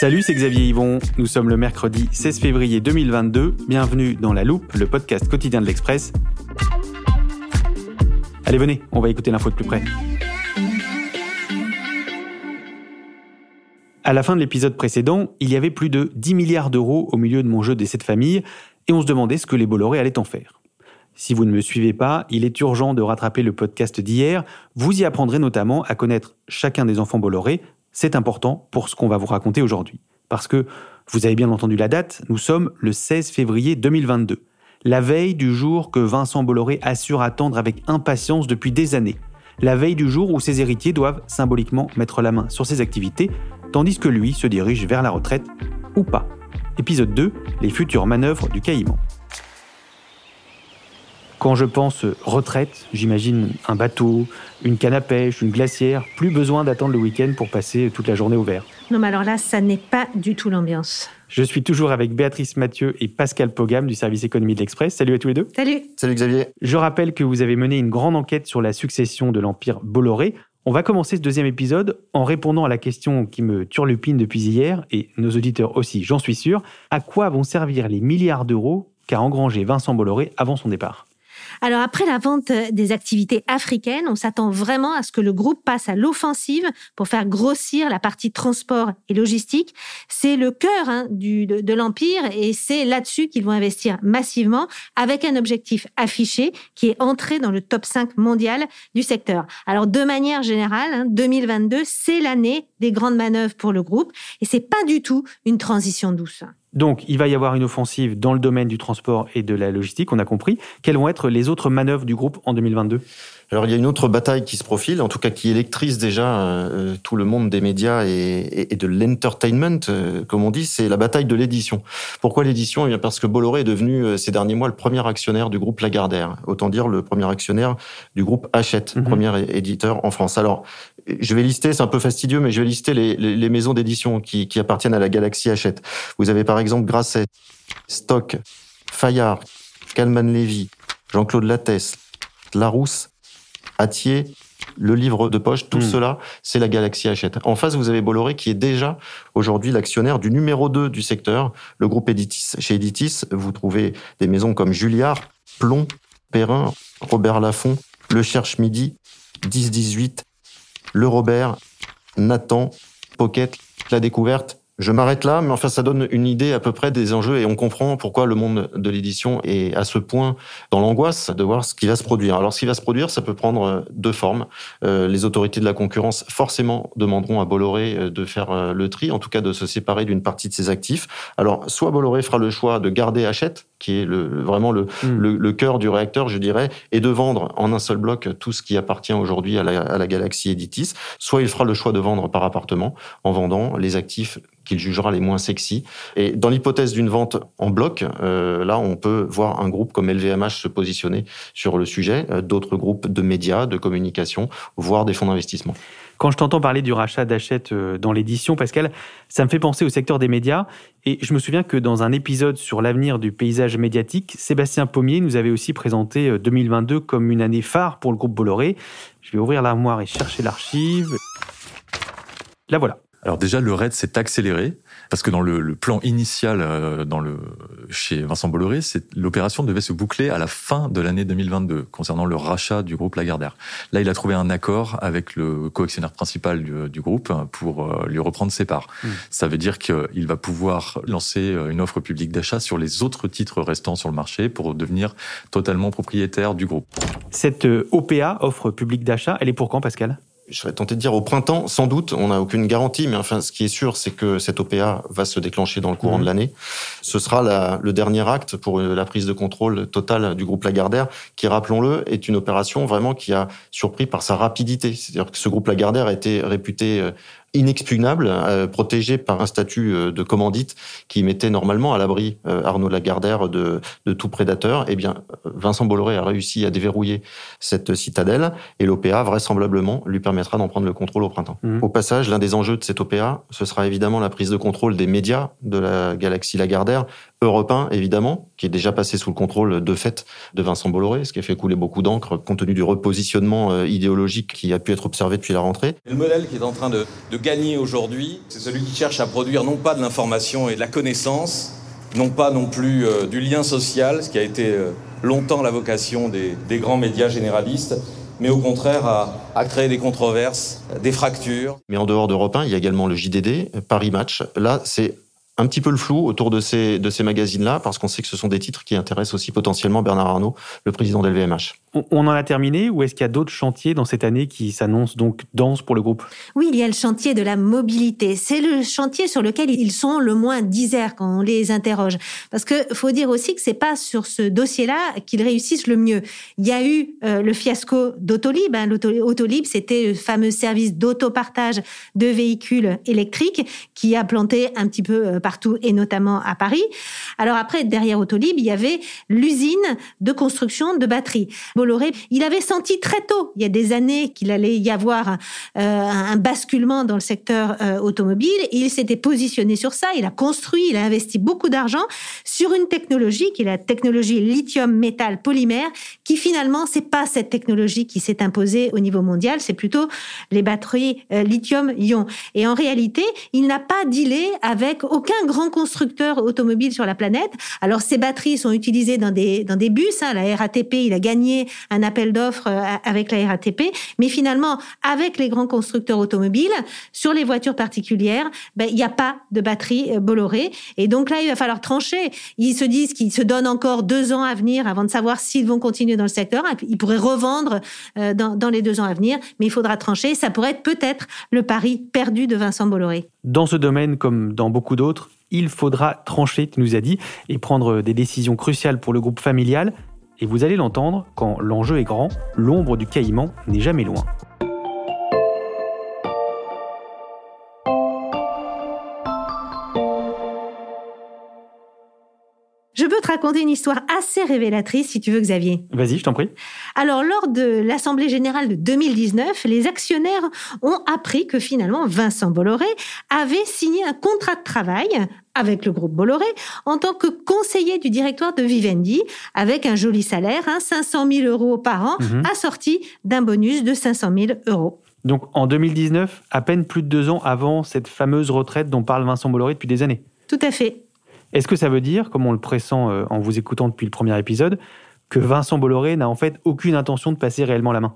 Salut, c'est Xavier Yvon. Nous sommes le mercredi 16 février 2022. Bienvenue dans La Loupe, le podcast quotidien de l'Express. Allez, venez, on va écouter l'info de plus près. À la fin de l'épisode précédent, il y avait plus de 10 milliards d'euros au milieu de mon jeu des 7 familles et on se demandait ce que les Bolloré allaient en faire. Si vous ne me suivez pas, il est urgent de rattraper le podcast d'hier. Vous y apprendrez notamment à connaître chacun des enfants Bolloré. C'est important pour ce qu'on va vous raconter aujourd'hui. Parce que, vous avez bien entendu la date, nous sommes le 16 février 2022. La veille du jour que Vincent Bolloré assure attendre avec impatience depuis des années. La veille du jour où ses héritiers doivent symboliquement mettre la main sur ses activités, tandis que lui se dirige vers la retraite ou pas. Épisode 2, les futures manœuvres du Caïman. Quand je pense retraite, j'imagine un bateau, une canne à pêche, une glacière, plus besoin d'attendre le week-end pour passer toute la journée au vert. Non, mais alors là, ça n'est pas du tout l'ambiance. Je suis toujours avec Béatrice Mathieu et Pascal Pogam du service économie de l'Express. Salut à tous les deux. Salut Salut Xavier. Je rappelle que vous avez mené une grande enquête sur la succession de l'Empire Bolloré. On va commencer ce deuxième épisode en répondant à la question qui me turlupine depuis hier, et nos auditeurs aussi, j'en suis sûr. À quoi vont servir les milliards d'euros qu'a engrangé Vincent Bolloré avant son départ? Alors après la vente des activités africaines, on s'attend vraiment à ce que le groupe passe à l'offensive pour faire grossir la partie transport et logistique. C'est le cœur hein, du, de, l'Empire et c'est là-dessus qu'ils vont investir massivement avec un objectif affiché qui est entré dans le top 5 mondial du secteur. Alors de manière générale, hein, 2022, c'est l'année des grandes manœuvres pour le groupe et c'est pas du tout une transition douce. Donc, il va y avoir une offensive dans le domaine du transport et de la logistique, on a compris. Quelles vont être les autres manœuvres du groupe en 2022 Alors il y a une autre bataille qui se profile, en tout cas qui électrise déjà euh, tout le monde des médias et, et- et de l'entertainment, euh, comme on dit, c'est la bataille de l'édition. Pourquoi l'édition? Eh bien parce que Bolloré est devenu euh, ces derniers mois le premier actionnaire du groupe Lagardère, autant dire le premier actionnaire du groupe Hachette, Mhm. premier éditeur en France. Alors je vais lister, c'est un peu fastidieux, mais je vais lister les, les- les maisons d'édition qui, qui appartiennent à la galaxie Hachette. Vous avez par exemple Grasset, Stock, Fayard, Calman Lévy, Jean-Claude Lattès, Larousse, Atier, le livre de poche, tout Hmm. cela, c'est la galaxie Hachette. En face, vous avez Bolloré qui est déjà aujourd'hui l'actionnaire du numéro 2 du secteur, le groupe Editis. Chez Editis, vous trouvez des maisons comme Julliard, Plomb, Perrin, Robert Laffont, Le Cherche Midi, 10-18, Le Robert, Nathan, Pocket, La Découverte. Je m'arrête là, mais enfin, ça donne une idée à peu près des enjeux et on comprend pourquoi le monde de l'édition est à ce point dans l'angoisse de voir ce qui va se produire. Alors, ce qui va se produire, ça peut prendre euh, deux formes. Euh, les autorités de la concurrence, forcément, demanderont à Bolloré euh, de faire le tri, en tout cas de se séparer d'une partie de ses actifs. Alors, soit Bolloré fera le choix de garder Hachette, qui est le, vraiment le, Hmm. le, le cœur du réacteur, je dirais, et de vendre en un seul bloc tout ce qui appartient aujourd'hui à la, à la galaxie Editis. Soit il fera le choix de vendre par appartement en vendant les actifs qu'il jugera les moins sexy. Et dans l'hypothèse d'une vente en bloc, euh, là, on peut voir un groupe comme LVMH se positionner sur le sujet, euh, d'autres groupes de médias, de communication, voire des fonds d'investissement. Quand je t'entends parler du rachat d'Hachette euh, dans l'édition, Pascal, ça me fait penser au secteur des médias. Et je me souviens que dans un épisode sur l'avenir du paysage médiatique, Sébastien Pommier nous avait aussi présenté euh, 2022 comme une année phare pour le groupe Bolloré. Je vais ouvrir l'armoire et chercher l'archive. La voilà. Alors déjà, le raid s'est accéléré. Parce que dans le, le plan initial, euh, dans le, chez Vincent Bolloré, l'opération devait se boucler à la fin de l'année 2022, concernant le rachat du groupe Lagardère. Là, il a trouvé un accord avec le coactionnaire principal du, du groupe pour euh, lui reprendre ses parts. Mmh. Ça veut dire qu'il va pouvoir lancer euh, une offre publique d'achat sur les autres titres restants sur le marché pour devenir totalement propriétaire du groupe. Cette OPA, offre publique d'achat, elle est pour quand, Pascal? Je serais tenté de dire au printemps, sans doute, on n'a aucune garantie, mais enfin, ce qui est sûr, c'est que cette OPA va se déclencher dans le courant mmh. de l'année. Ce sera la, le dernier acte pour la prise de contrôle totale du groupe Lagardère, qui, rappelons-le, est une opération vraiment qui a surpris par sa rapidité. C'est-à-dire que ce groupe Lagardère a été réputé euh, inexpugnable, euh, protégé par un statut euh, de commandite qui mettait normalement à l'abri euh, Arnaud Lagardère de, de tout prédateur. Eh bien, Vincent Bolloré a réussi à déverrouiller cette citadelle et l'OPA vraisemblablement lui permettra d'en prendre le contrôle au printemps. Mmh. Au passage, l'un des enjeux de cette OPA, ce sera évidemment la prise de contrôle des médias de la galaxie Lagardère, Europe 1, évidemment, qui est déjà passé sous le contrôle de fait de Vincent Bolloré, ce qui a fait couler beaucoup d'encre compte tenu du repositionnement euh, idéologique qui a pu être observé depuis la rentrée. Le modèle qui est en train de, de gagner aujourd'hui, c'est celui qui cherche à produire non pas de l'information et de la connaissance, non pas non plus euh, du lien social, ce qui a été euh, longtemps la vocation des, des, grands médias généralistes, mais au contraire à, à, créer des controverses, des fractures. Mais en dehors d'Europe 1, il y a également le JDD, Paris Match. Là, c'est un petit peu le flou autour de ces, de ces magazines-là, parce qu'on sait que ce sont des titres qui intéressent aussi potentiellement Bernard Arnault, le président d'LVMH. On en a terminé ou est-ce qu'il y a d'autres chantiers dans cette année qui s'annoncent donc denses pour le groupe? Oui, il y a le chantier de la mobilité. C'est le chantier sur lequel ils sont le moins disers quand on les interroge. Parce que faut dire aussi que c'est pas sur ce dossier-là qu'ils réussissent le mieux. Il y a eu euh, le fiasco d'Autolib. Hein. Autolib, c'était le fameux service d'autopartage de véhicules électriques qui a planté un petit peu euh, partout et notamment à Paris. Alors après, derrière Autolib, il y avait l'usine de construction de batteries. Il avait senti très tôt, il y a des années, qu'il allait y avoir un, euh, basculement dans le secteur euh, automobile. Et il s'était positionné sur ça. Il a construit, il a investi beaucoup d'argent sur une technologie qui est la technologie lithium-métal polymère, qui finalement, c'est pas cette technologie qui s'est imposée au niveau mondial, c'est plutôt les batteries euh, lithium-ion. Et en réalité, il n'a pas dealé avec aucun grand constructeur automobile sur la planète. Alors, ces batteries sont utilisées dans des, dans des bus. Hein. La RATP, il a gagné un appel d'offres euh, avec la RATP. Mais finalement, avec les grands constructeurs automobiles, sur les voitures particulières, ben, il n'y a pas de batterie euh, Bolloré. Et donc là, il va falloir trancher. Ils se disent qu'ils se donnent encore deux ans à venir avant de savoir s'ils vont continuer dans le secteur. Ils pourraient revendre euh, dans, dans les deux ans à venir, mais il faudra trancher. Ça pourrait être peut-être le pari perdu de Vincent Bolloré. Dans ce domaine, comme dans beaucoup d'autres, il faudra trancher, tu nous as dit, et prendre des décisions cruciales pour le groupe familial. Et vous allez l'entendre, quand l'enjeu est grand, l'ombre du caïman n'est jamais loin. Je peux te raconter une histoire assez révélatrice, si tu veux, Xavier. Vas-y, je t'en prie. Alors, lors de l'Assemblée générale de 2019, les actionnaires ont appris que finalement, Vincent Bolloré avait signé un contrat de travail avec le groupe Bolloré en tant que conseiller du directoire de Vivendi, avec un joli salaire, hein, 500 000 euros par an, mhm. assorti d'un bonus de 500 000 euros. Donc en 2019, à peine plus de deux ans avant cette fameuse retraite dont parle Vincent Bolloré depuis des années. Tout à fait. Est-ce que ça veut dire, comme on le pressent euh, en vous écoutant depuis le premier épisode, que Vincent Bolloré n'a en fait aucune intention de passer réellement la main?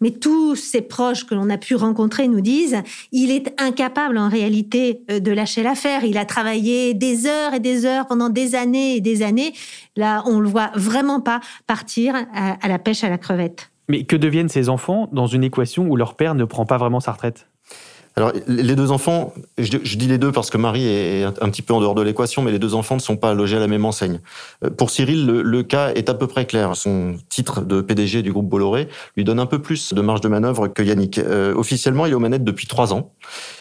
Mais tous ses proches que l'on a pu rencontrer nous disent il est incapable en réalité euh, de lâcher l'affaire. Il a travaillé des heures et des heures pendant des années et des années. Là, on le voit vraiment pas partir à la pêche à la crevette. Mais que deviennent ces enfants dans une équation où leur père ne prend pas vraiment sa retraite? Alors, les deux enfants, je, dis les deux parce que Marie est un petit peu en dehors de l'équation, mais les deux enfants ne sont pas logés à la même enseigne. Euh, pour Cyril, le, cas est à peu près clair. Son titre de PDG du groupe Bolloré lui donne un peu plus de marge de manœuvre que Yannick. Euh, officiellement, il est aux manettes depuis trois ans.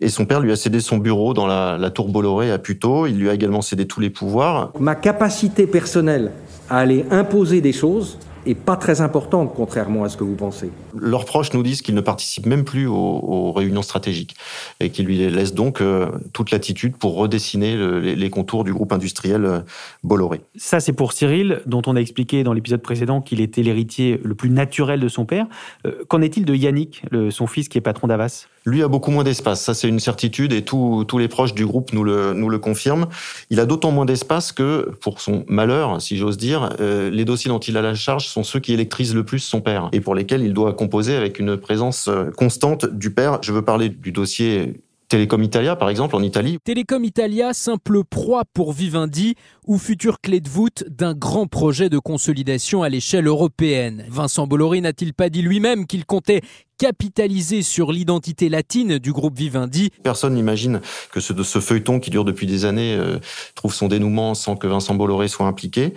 Et son père lui a cédé son bureau dans la, la tour Bolloré à Puteaux. Il lui a également cédé tous les pouvoirs. Ma capacité personnelle à aller imposer des choses et pas très importante, contrairement à ce que vous pensez. Leurs proches nous disent qu'ils ne participent même plus aux, réunions stratégiques et qu'ils lui laissent donc euh, toute l'attitude pour redessiner les, contours du groupe industriel euh, Bolloré. Ça, c'est pour Cyril, dont on a expliqué dans l'épisode précédent qu'il était l'héritier le plus naturel de son père. Euh, qu'en est-il de Yannick, son fils qui est patron d'Avas? Lui a beaucoup moins d'espace, ça c'est une certitude et tous les proches du groupe nous le, nous le confirment. Il a d'autant moins d'espace que, pour son malheur, si j'ose dire, euh, les dossiers dont il a la charge sont ceux qui électrisent le plus son père et pour lesquels il doit composer avec une présence euh, constante du père. Je veux parler du dossier Telecom Italia, par exemple, en Italie. Telecom Italia, simple proie pour Vivendi ou future clé de voûte d'un grand projet de consolidation à l'échelle européenne. Vincent Bolloré n'a-t-il pas dit lui-même qu'il comptait capitaliser sur l'identité latine du groupe Vivendi. Personne n'imagine que ce, feuilleton qui dure depuis des années euh, trouve son dénouement sans que Vincent Bolloré soit impliqué.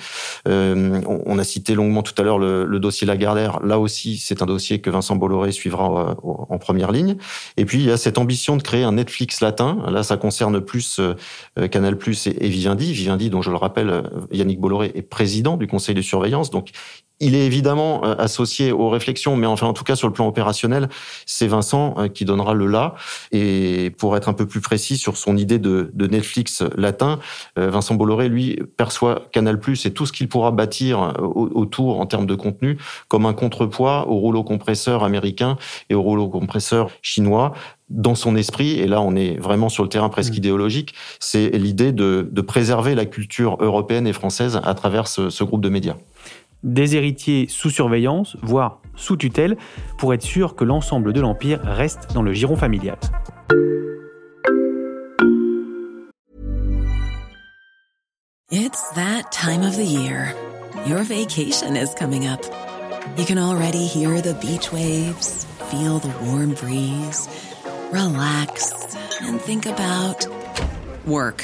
Euh, on, a cité longuement tout à l'heure le, dossier Lagardère. Là aussi, c'est un dossier que Vincent Bolloré suivra euh, en première ligne. Et puis, il y a cette ambition de créer un Netflix latin. Là, ça concerne plus euh, Canal Plus et, et Vivendi. Vivendi, dont je le rappelle, Yannick Bolloré est président du conseil de surveillance. Donc, il est évidemment euh, associé aux réflexions, mais enfin en tout cas sur le plan opérationnel, c'est Vincent euh, qui donnera le là. Et pour être un peu plus précis sur son idée de, Netflix latin, euh, Vincent Bolloré, lui, perçoit Canal+ et tout ce qu'il pourra bâtir autour en termes de contenu comme un contrepoids au rouleau compresseur américain et au rouleau compresseur chinois dans son esprit, et là on est vraiment sur le terrain presque mmh. idéologique, c'est l'idée de, préserver la culture européenne et française à travers ce groupe de médias des héritiers sous surveillance, voire sous tutelle, pour être sûr que l'ensemble de l'Empire reste dans le giron familial. It's that time of the year. Your vacation is coming up. You can already hear the beach waves, feel the warm breeze, relax and think about work.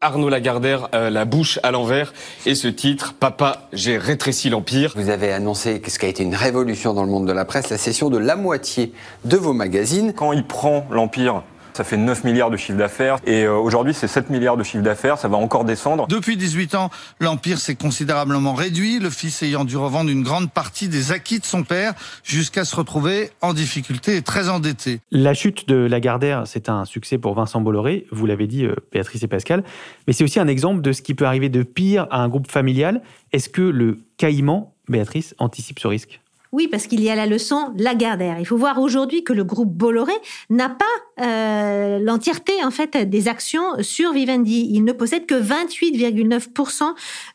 Arnaud Lagardère, euh, La bouche à l'envers, et ce titre, Papa, j'ai rétréci l'Empire. Vous avez annoncé ce qui a été une révolution dans le monde de la presse, la cession de la moitié de vos magazines. Quand il prend l'Empire ça fait 9 milliards de chiffre d'affaires. Et euh, aujourd'hui, c'est 7 milliards de chiffre d'affaires. Ça va encore descendre. Depuis 18 ans, l'Empire s'est considérablement réduit, le fils ayant dû revendre une grande partie des acquis de son père jusqu'à se retrouver en difficulté et très endetté. La chute de Lagardère, c'est un succès pour Vincent Bolloré, vous l'avez dit, euh, Béatrice et Pascal. Mais c'est aussi un exemple de ce qui peut arriver de pire à un groupe familial. Est-ce que le caïman, Béatrice, anticipe ce risque? Oui, parce qu'il y a la leçon Lagardère. Il faut voir aujourd'hui que le groupe Bolloré n'a pas euh, l'entièreté en fait des actions sur Vivendi. Il ne possède que 28,9%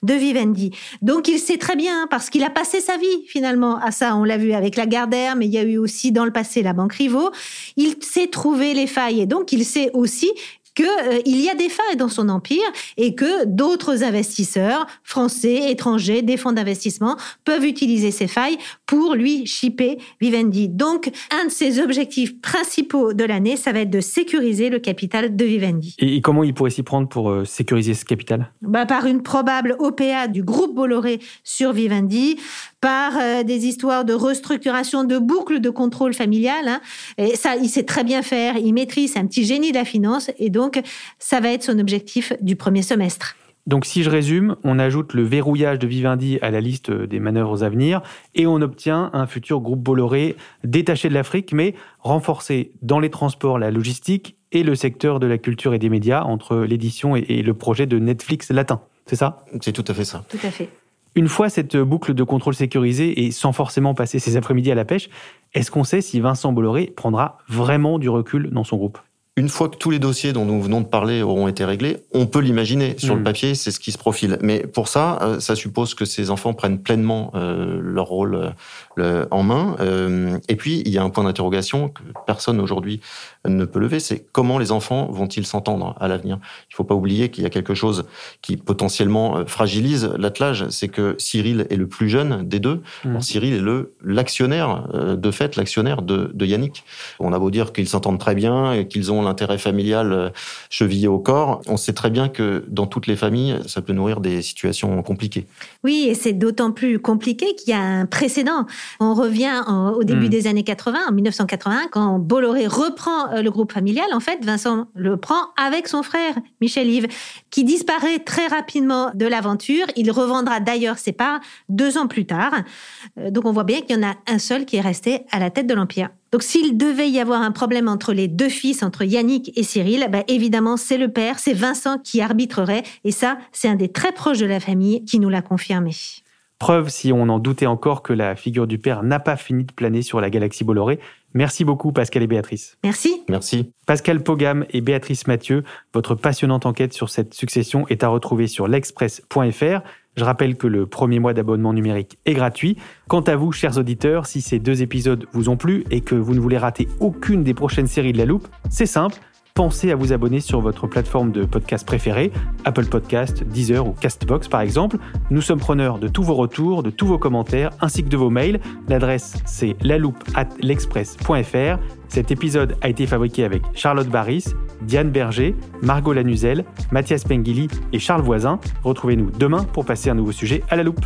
de Vivendi. Donc il sait très bien parce qu'il a passé sa vie finalement à ça. On l'a vu avec Lagardère, mais il y a eu aussi dans le passé la Banque Rivaux. Il sait trouver les failles et donc il sait aussi qu'il euh, y a des failles dans son empire et que d'autres investisseurs, français, étrangers, des fonds d'investissement, peuvent utiliser ces failles pour lui chipper Vivendi. Donc, un de ses objectifs principaux de l'année, ça va être de sécuriser le capital de Vivendi. Et comment il pourrait s'y prendre pour euh, sécuriser ce capital? Bah, Par une probable OPA du groupe Bolloré sur Vivendi, par euh, des histoires de restructuration de boucles de contrôle familial. Hein. Et ça, il sait très bien faire, il maîtrise, un petit génie de la finance, et donc ça va être son objectif du premier semestre. Donc si je résume, on ajoute le verrouillage de Vivendi à la liste des manœuvres à venir et on obtient un futur groupe Bolloré détaché de l'Afrique mais renforcé dans les transports, la logistique et le secteur de la culture et des médias entre l'édition et le projet de Netflix latin. C'est ça? C'est tout à fait ça. Tout à fait. Une fois cette boucle de contrôle sécurisée et sans forcément passer ses après-midi à la pêche, est-ce qu'on sait si Vincent Bolloré prendra vraiment du recul dans son groupe? Une fois que tous les dossiers dont nous venons de parler auront été réglés, on peut l'imaginer. Sur le hmm. papier, c'est ce qui se profile. Mais pour ça, euh, ça suppose que ces enfants prennent pleinement euh, leur rôle euh, en main. et puis, il y a un point d'interrogation que personne aujourd'hui ne peut lever, c'est comment les enfants vont-ils s'entendre à l'avenir? Il ne faut pas oublier qu'il y a quelque chose qui potentiellement fragilise l'attelage, c'est que Cyril est le plus jeune des deux. Hmm. Cyril est le l'actionnaire, de fait, l'actionnaire de, de Yannick. On a beau dire qu'ils s'entendent très bien et qu'ils ont l'intérêt familial euh, chevillé au corps. On sait très bien que dans toutes les familles, ça peut nourrir des situations compliquées. Oui, et c'est d'autant plus compliqué qu'il y a un précédent. On revient au début Hmm. des années 80, en 1981, quand Bolloré reprend euh, le groupe familial. En fait, Vincent le prend avec son frère, Michel Yves, qui disparaît très rapidement de l'aventure. Il revendra d'ailleurs ses parts deux ans plus tard. Euh, Donc on voit bien qu'il y en a un seul qui est resté à la tête de l'Empire. Donc s'il devait y avoir un problème entre les deux fils, entre Yannick et Cyril, bah, évidemment c'est le père, c'est Vincent qui arbitrerait. Et ça, c'est un des très proches de la famille qui nous l'a confirmé. Preuve, si on en doutait encore, que la figure du père n'a pas fini de planer sur la galaxie Bolloré. Merci beaucoup Pascal et Béatrice. Merci. Merci. Pascal Pogam et Béatrice Mathieu, votre passionnante enquête sur cette succession est à retrouver sur l'express.fr. Je rappelle que le premier mois d'abonnement numérique est gratuit. Quant à vous, chers auditeurs, si ces deux épisodes vous ont plu et que vous ne voulez rater aucune des prochaines séries de La Loupe, c'est simple. Pensez à vous abonner sur votre plateforme de podcast préférée, Apple Podcast, Deezer ou Castbox par exemple. Nous sommes preneurs de tous vos retours, de tous vos commentaires, ainsi que de vos mails. L'adresse c'est laloupe at l'express.fr. Cet épisode a été fabriqué avec Charlotte Barris, Diane Berger, Margot Lanuzel, Mathias Pengili et Charles Voisin. Retrouvez-nous demain pour passer un nouveau sujet à la loupe.